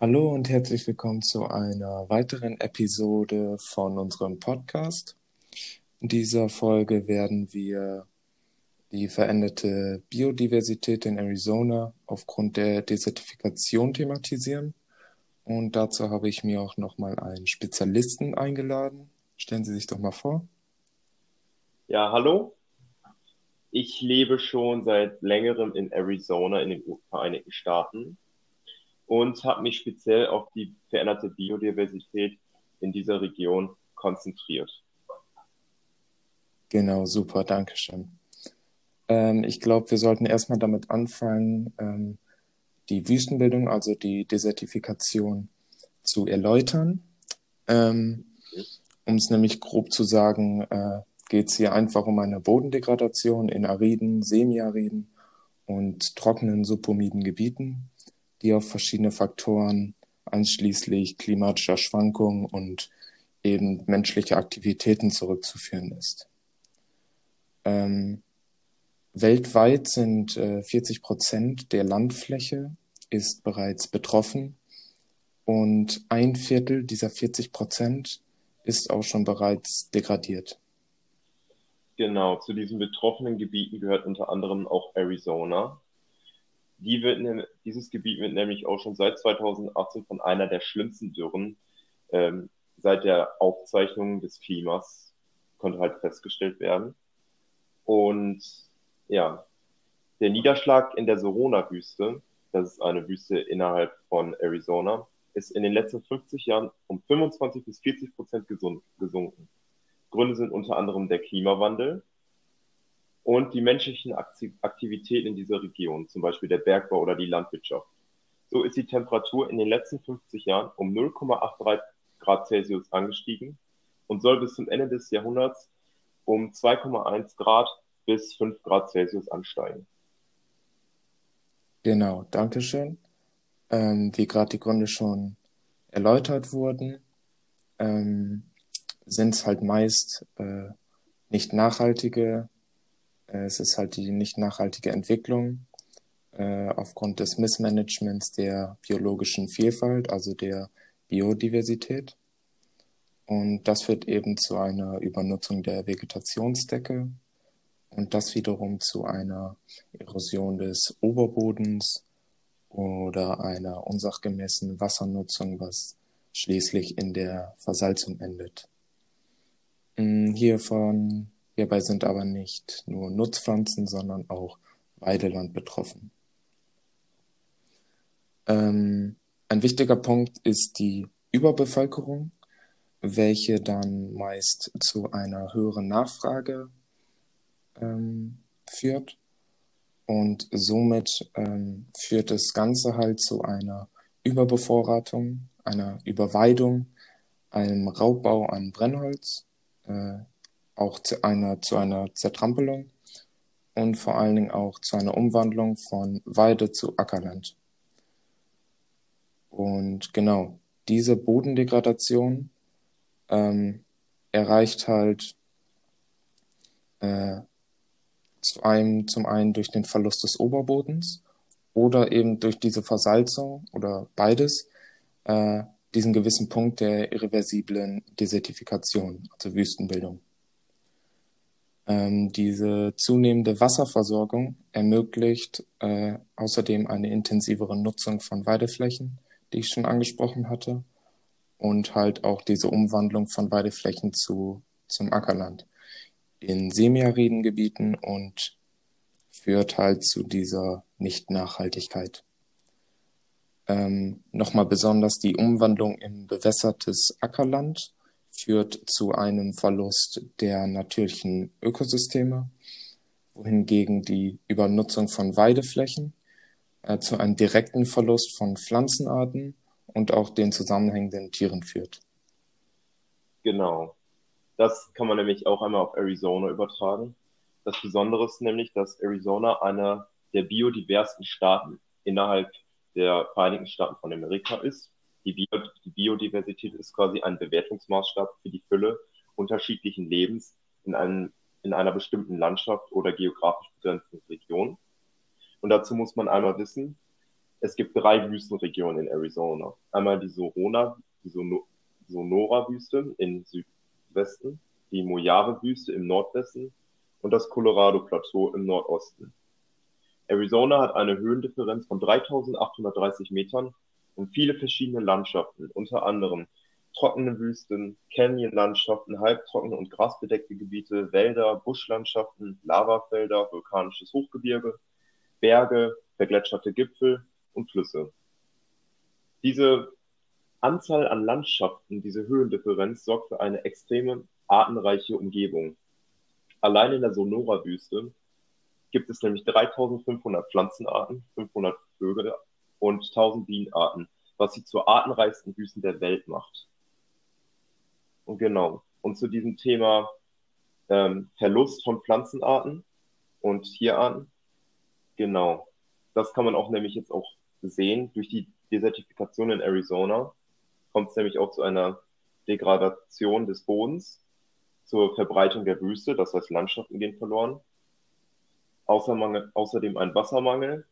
Hallo und herzlich willkommen zu einer weiteren Episode von unserem Podcast. In dieser Folge werden wir die veränderte Biodiversität in Arizona aufgrund der Desertifikation thematisieren. Und dazu habe ich mir auch nochmal einen Spezialisten eingeladen. Stellen Sie sich doch mal vor. Ja, hallo. Ich lebe schon seit längerem in Arizona in den Vereinigten Staaten und habe mich speziell auf die veränderte Biodiversität in dieser Region konzentriert. Genau, super, danke schön. Ähm, ich glaube, wir sollten erstmal damit anfangen, ähm, die Wüstenbildung, also die Desertifikation, zu erläutern. Ähm, um es nämlich grob zu sagen, äh, geht es hier einfach um eine Bodendegradation in ariden, semiariden und trockenen subhumiden Gebieten, die auf verschiedene Faktoren, einschließlich klimatischer Schwankungen und eben menschliche Aktivitäten zurückzuführen ist. Ähm, weltweit sind äh, 40 Prozent der Landfläche ist bereits betroffen und ein Viertel dieser 40 Prozent ist auch schon bereits degradiert. Genau, zu diesen betroffenen Gebieten gehört unter anderem auch Arizona. Die wird, dieses Gebiet wird nämlich auch schon seit 2018 von einer der schlimmsten Dürren ähm, seit der Aufzeichnung des Klimas konnte halt festgestellt werden. Und ja, der Niederschlag in der Sorona-Wüste, das ist eine Wüste innerhalb von Arizona, ist in den letzten 50 Jahren um 25 bis 40 Prozent gesunken. Gründe sind unter anderem der Klimawandel und die menschlichen Aktivitäten in dieser Region, zum Beispiel der Bergbau oder die Landwirtschaft. So ist die Temperatur in den letzten 50 Jahren um 0,83 Grad Celsius angestiegen und soll bis zum Ende des Jahrhunderts um 2,1 Grad bis 5 Grad Celsius ansteigen. Genau, Dankeschön. Ähm, wie gerade die Gründe schon erläutert wurden, ähm, sind es halt meist äh, nicht nachhaltige, es ist halt die nicht nachhaltige Entwicklung äh, aufgrund des Missmanagements der biologischen Vielfalt, also der Biodiversität. Und das führt eben zu einer Übernutzung der Vegetationsdecke und das wiederum zu einer Erosion des Oberbodens oder einer unsachgemäßen Wassernutzung, was schließlich in der Versalzung endet. Mm, hiervon, hierbei sind aber nicht nur Nutzpflanzen, sondern auch Weideland betroffen. Ähm, ein wichtiger Punkt ist die Überbevölkerung, welche dann meist zu einer höheren Nachfrage ähm, führt. Und somit ähm, führt das Ganze halt zu einer Überbevorratung, einer Überweidung, einem Raubbau an Brennholz äh, auch zu einer, zu einer Zertrampelung und vor allen Dingen auch zu einer Umwandlung von Weide zu Ackerland. Und genau, diese Bodendegradation ähm, erreicht halt äh, zu einem, zum einen durch den Verlust des Oberbodens oder eben durch diese Versalzung oder beides äh, diesen gewissen Punkt der irreversiblen Desertifikation, also Wüstenbildung. Ähm, diese zunehmende Wasserversorgung ermöglicht äh, außerdem eine intensivere Nutzung von Weideflächen, die ich schon angesprochen hatte, und halt auch diese Umwandlung von Weideflächen zu, zum Ackerland in semiariden Gebieten und führt halt zu dieser Nicht-Nachhaltigkeit. Ähm, Nochmal besonders die Umwandlung in bewässertes Ackerland führt zu einem Verlust der natürlichen Ökosysteme, wohingegen die Übernutzung von Weideflächen äh, zu einem direkten Verlust von Pflanzenarten und auch den zusammenhängenden Tieren führt. Genau. Das kann man nämlich auch einmal auf Arizona übertragen. Das Besondere ist nämlich, dass Arizona einer der biodiversen Staaten innerhalb der Vereinigten Staaten von Amerika ist. Die, Bio die Biodiversität ist quasi ein Bewertungsmaßstab für die Fülle unterschiedlichen Lebens in, einem, in einer bestimmten Landschaft oder geografisch begrenzten Region. Und dazu muss man einmal wissen, Es gibt drei Wüstenregionen in Arizona. Einmal die Sorona, die Sonora-Wüste im Südwesten, die Mojave-Wüste im Nordwesten und das Colorado-Plateau im Nordosten. Arizona hat eine Höhendifferenz von 3830 Metern und viele verschiedene Landschaften, unter anderem trockene Wüsten, Canyon-Landschaften, halbtrockene und grasbedeckte Gebiete, Wälder, Buschlandschaften, Lavafelder, vulkanisches Hochgebirge, Berge, vergletscherte Gipfel und Flüsse. Diese Anzahl an Landschaften, diese Höhendifferenz sorgt für eine extreme artenreiche Umgebung. Allein in der Sonora-Wüste gibt es nämlich 3500 Pflanzenarten, 500 Vögel und 1000 Bienenarten, was sie zur artenreichsten Wüste der Welt macht. Und genau. Und zu diesem Thema ähm, Verlust von Pflanzenarten und Tierarten. Genau. Das kann man auch nämlich jetzt auch sehen. Durch die Desertifikation in Arizona kommt es nämlich auch zu einer Degradation des Bodens, zur Verbreitung der Wüste, das heißt Landschaften gehen verloren. außerdem ein Wassermangel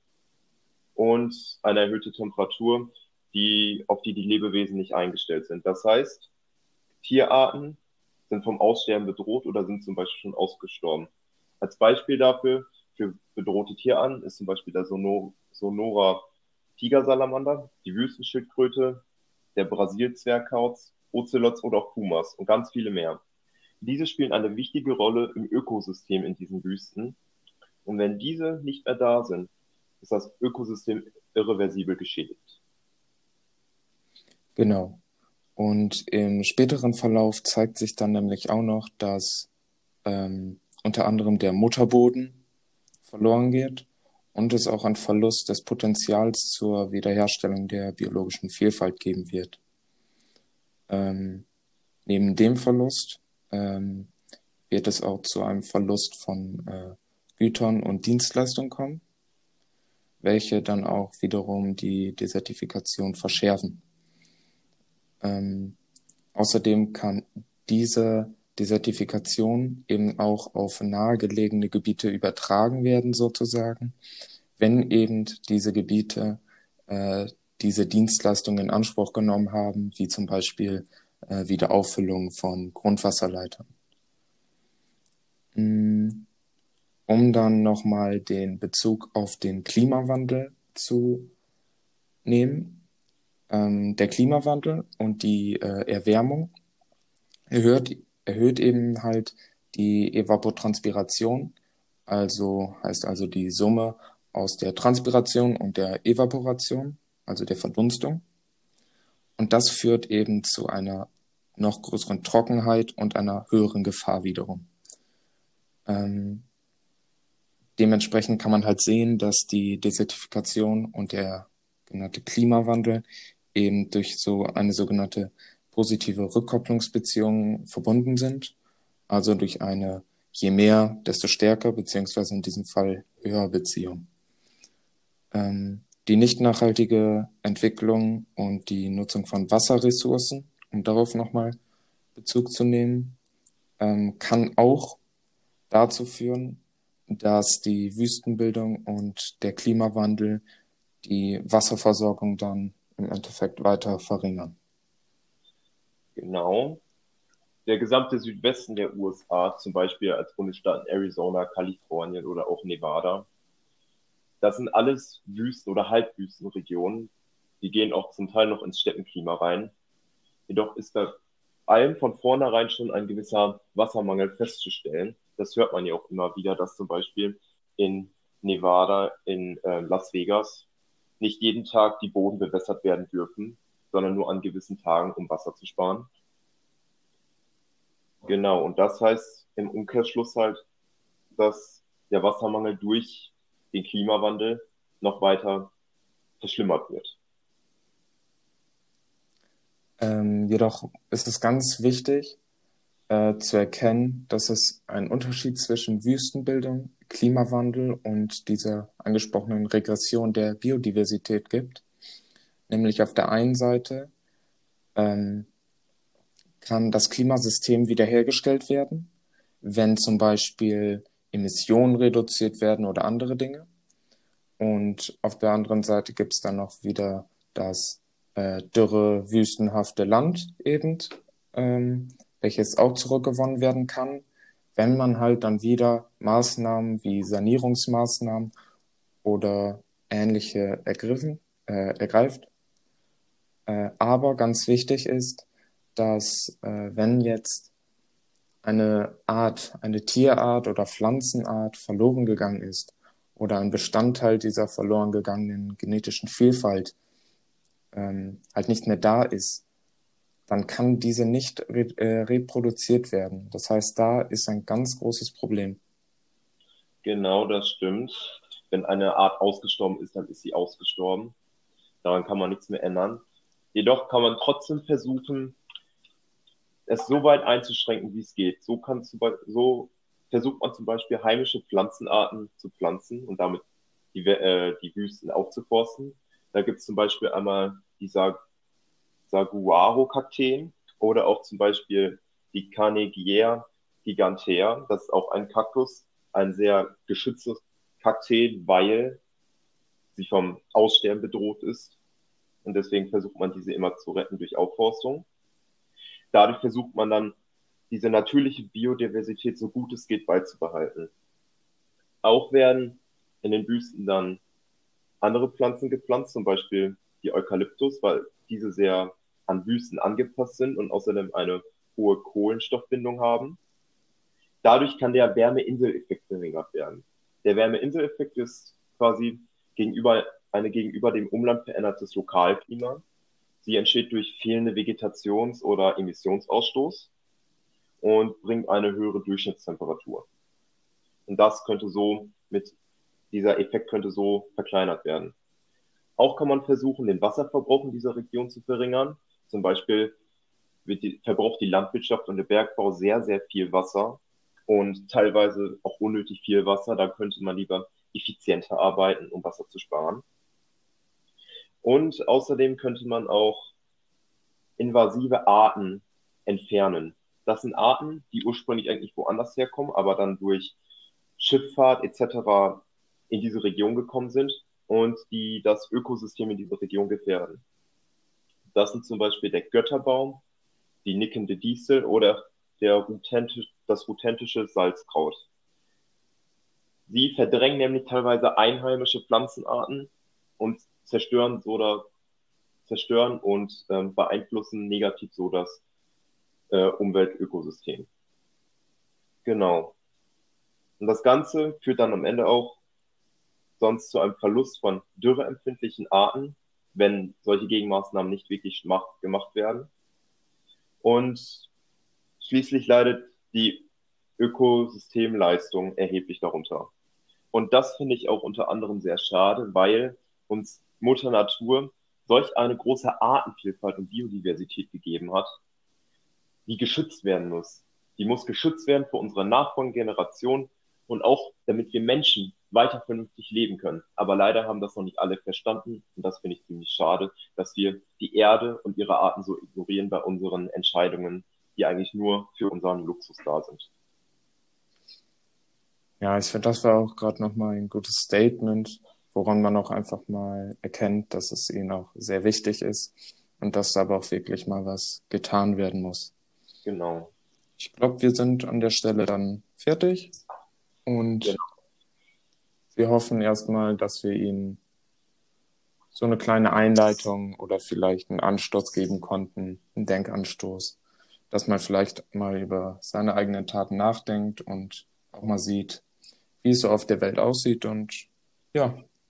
und eine erhöhte Temperatur, die, auf die die Lebewesen nicht eingestellt sind. Das heißt, Tierarten sind vom Aussterben bedroht oder sind zum Beispiel schon ausgestorben. Als Beispiel dafür, für bedrohte Tierarten, ist zum Beispiel der Sonor Sonora Tigersalamander, die Wüstenschildkröte, der Brasilzwergkauz, Ozelots oder auch Pumas und ganz viele mehr. Diese spielen eine wichtige Rolle im Ökosystem in diesen Wüsten. Und wenn diese nicht mehr da sind, ist das Ökosystem irreversibel geschädigt. Genau. Und im späteren Verlauf zeigt sich dann nämlich auch noch, dass ähm, unter anderem der Mutterboden verloren geht und es auch einen Verlust des Potenzials zur Wiederherstellung der biologischen Vielfalt geben wird. Ähm, neben dem Verlust ähm, wird es auch zu einem Verlust von äh, Gütern und Dienstleistungen kommen, welche dann auch wiederum die Desertifikation verschärfen. Ähm, außerdem kann diese Desertifikation eben auch auf nahegelegene Gebiete übertragen werden, sozusagen, wenn eben diese Gebiete äh, diese Dienstleistungen in Anspruch genommen haben, wie zum Beispiel äh, Wiederauffüllung von Grundwasserleitern. Mm, um dann nochmal den Bezug auf den Klimawandel zu nehmen, ähm, der Klimawandel und die äh, Erwärmung erhöht, erhöht eben halt die Evapotranspiration, also heißt also die Summe aus der Transpiration und der Evaporation, also der Verdunstung. Und das führt eben zu einer noch größeren Trockenheit und einer höheren Gefahr wiederum. Ähm, dementsprechend kann man halt sehen, dass die Desertifikation und der genannte Klimawandel eben durch so eine sogenannte positive Rückkopplungsbeziehung verbunden sind. Also durch eine je mehr, desto stärker, beziehungsweise in diesem Fall höher Beziehung. Ähm, die nicht nachhaltige Entwicklung und die Nutzung von Wasserressourcen, um darauf nochmal Bezug zu nehmen, ähm, kann auch dazu führen, dass die Wüstenbildung und der Klimawandel die Wasserversorgung dann im Endeffekt weiter verringern. Genau. Der gesamte Südwesten der USA, zum Beispiel als Bundesstaaten Arizona, Kalifornien oder auch Nevada, das sind alles Wüsten- oder Halbwüstenregionen. Die gehen auch zum Teil noch ins Steppenklima rein. Jedoch ist da allem von vornherein schon ein gewisser Wassermangel festzustellen. Das hört man ja auch immer wieder, dass zum Beispiel in Nevada, in äh, Las Vegas nicht jeden Tag die Boden bewässert werden dürfen, sondern nur an gewissen Tagen, um Wasser zu sparen. Genau, und das heißt im Umkehrschluss halt, dass der Wassermangel durch den Klimawandel noch weiter verschlimmert wird. Ähm, jedoch ist es ganz wichtig äh, zu erkennen, dass es einen Unterschied zwischen Wüstenbildung Klimawandel und dieser angesprochenen Regression der Biodiversität gibt. Nämlich auf der einen Seite ähm, kann das Klimasystem wiederhergestellt werden, wenn zum Beispiel Emissionen reduziert werden oder andere Dinge. Und auf der anderen Seite gibt es dann noch wieder das äh, dürre, wüstenhafte Land eben, ähm, welches auch zurückgewonnen werden kann, wenn man halt dann wieder Maßnahmen wie Sanierungsmaßnahmen oder ähnliche ergriffen, äh, ergreift. Äh, aber ganz wichtig ist, dass äh, wenn jetzt eine Art, eine Tierart oder Pflanzenart verloren gegangen ist oder ein Bestandteil dieser verloren gegangenen genetischen Vielfalt ähm, halt nicht mehr da ist, dann kann diese nicht re äh, reproduziert werden. Das heißt, da ist ein ganz großes Problem. Genau, das stimmt. Wenn eine Art ausgestorben ist, dann ist sie ausgestorben. Daran kann man nichts mehr ändern. Jedoch kann man trotzdem versuchen, es so weit einzuschränken, wie es geht. So, kann zum so versucht man zum Beispiel heimische Pflanzenarten zu pflanzen und damit die, äh, die Wüsten aufzuforsten. Da gibt es zum Beispiel einmal die Sag Saguaro-Kakteen oder auch zum Beispiel die Carnegiea gigantea. Das ist auch ein Kaktus, ein sehr geschütztes Kakteen, weil sie vom Aussterben bedroht ist. Und deswegen versucht man diese immer zu retten durch Aufforstung. Dadurch versucht man dann, diese natürliche Biodiversität so gut es geht beizubehalten. Auch werden in den Wüsten dann andere Pflanzen gepflanzt, zum Beispiel die Eukalyptus, weil diese sehr an Wüsten angepasst sind und außerdem eine hohe Kohlenstoffbindung haben. Dadurch kann der Wärmeinseleffekt verringert werden. Der Wärmeinseleffekt ist quasi gegenüber, eine gegenüber dem Umland verändertes Lokalklima. Sie entsteht durch fehlende Vegetations- oder Emissionsausstoß und bringt eine höhere Durchschnittstemperatur. Und das könnte so mit, dieser Effekt könnte so verkleinert werden. Auch kann man versuchen, den Wasserverbrauch in dieser Region zu verringern. Zum Beispiel die, verbraucht die Landwirtschaft und der Bergbau sehr, sehr viel Wasser und teilweise auch unnötig viel Wasser. Da könnte man lieber effizienter arbeiten, um Wasser zu sparen. Und außerdem könnte man auch invasive Arten entfernen. Das sind Arten, die ursprünglich eigentlich woanders herkommen, aber dann durch Schifffahrt etc. in diese Region gekommen sind und die das Ökosystem in dieser Region gefährden. Das sind zum Beispiel der Götterbaum, die nickende Distel oder der Rutentisch, das rutentische Salzkraut. Sie verdrängen nämlich teilweise einheimische Pflanzenarten und zerstören oder zerstören und ähm, beeinflussen negativ so das äh, Umweltökosystem. Genau. Und das Ganze führt dann am Ende auch sonst zu einem Verlust von dürreempfindlichen Arten, wenn solche Gegenmaßnahmen nicht wirklich gemacht werden. Und schließlich leidet die Ökosystemleistung erheblich darunter. Und das finde ich auch unter anderem sehr schade, weil uns Mutter Natur solch eine große Artenvielfalt und Biodiversität gegeben hat, die geschützt werden muss. Die muss geschützt werden für unsere nachfolgenden Generationen und auch damit wir Menschen weiter vernünftig leben können. Aber leider haben das noch nicht alle verstanden und das finde ich ziemlich schade, dass wir die Erde und ihre Arten so ignorieren bei unseren Entscheidungen, die eigentlich nur für unseren Luxus da sind. Ja, ich finde, das war auch gerade nochmal ein gutes Statement, woran man auch einfach mal erkennt, dass es ihnen auch sehr wichtig ist und dass da aber auch wirklich mal was getan werden muss. Genau. Ich glaube, wir sind an der Stelle dann fertig. Und genau. Wir hoffen erstmal, dass wir Ihnen so eine kleine Einleitung oder vielleicht einen Anstoß geben konnten, einen Denkanstoß, dass man vielleicht mal über seine eigenen Taten nachdenkt und auch mal sieht, wie es so auf der Welt aussieht. Und ja,